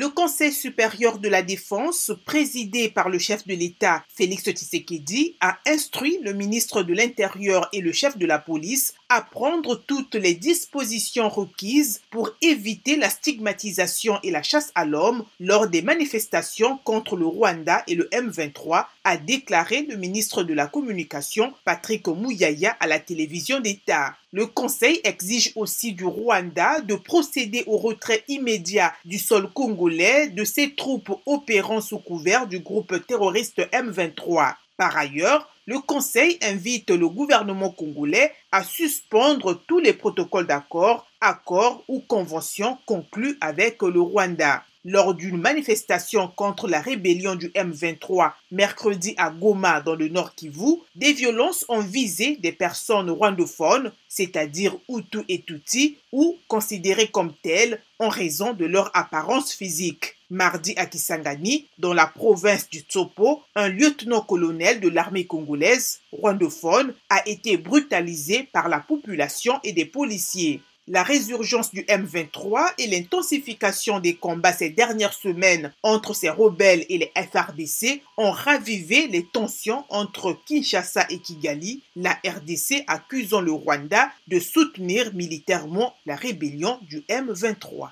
Le Conseil supérieur de la défense, présidé par le chef de l'État Félix Tshisekedi, a instruit le ministre de l'Intérieur et le chef de la police à prendre toutes les dispositions requises pour éviter la stigmatisation et la chasse à l'homme lors des manifestations contre le Rwanda et le M23, a déclaré le ministre de la Communication Patrick Mouyaya à la télévision d'État. Le Conseil exige aussi du Rwanda de procéder au retrait immédiat du sol congolais de ses troupes opérant sous couvert du groupe terroriste M23. Par ailleurs, le Conseil invite le gouvernement congolais à suspendre tous les protocoles d'accord, accords ou conventions conclus avec le Rwanda. Lors d'une manifestation contre la rébellion du M23 mercredi à Goma dans le Nord Kivu, des violences ont visé des personnes rwandophones, c'est-à-dire Hutu et Tutsi, ou considérées comme telles en raison de leur apparence physique. Mardi à Kisangani, dans la province du Tsopo, un lieutenant-colonel de l'armée congolaise, rwandophone, a été brutalisé par la population et des policiers. La résurgence du M23 et l'intensification des combats ces dernières semaines entre ces rebelles et les FRDC ont ravivé les tensions entre Kinshasa et Kigali, la RDC accusant le Rwanda de soutenir militairement la rébellion du M23.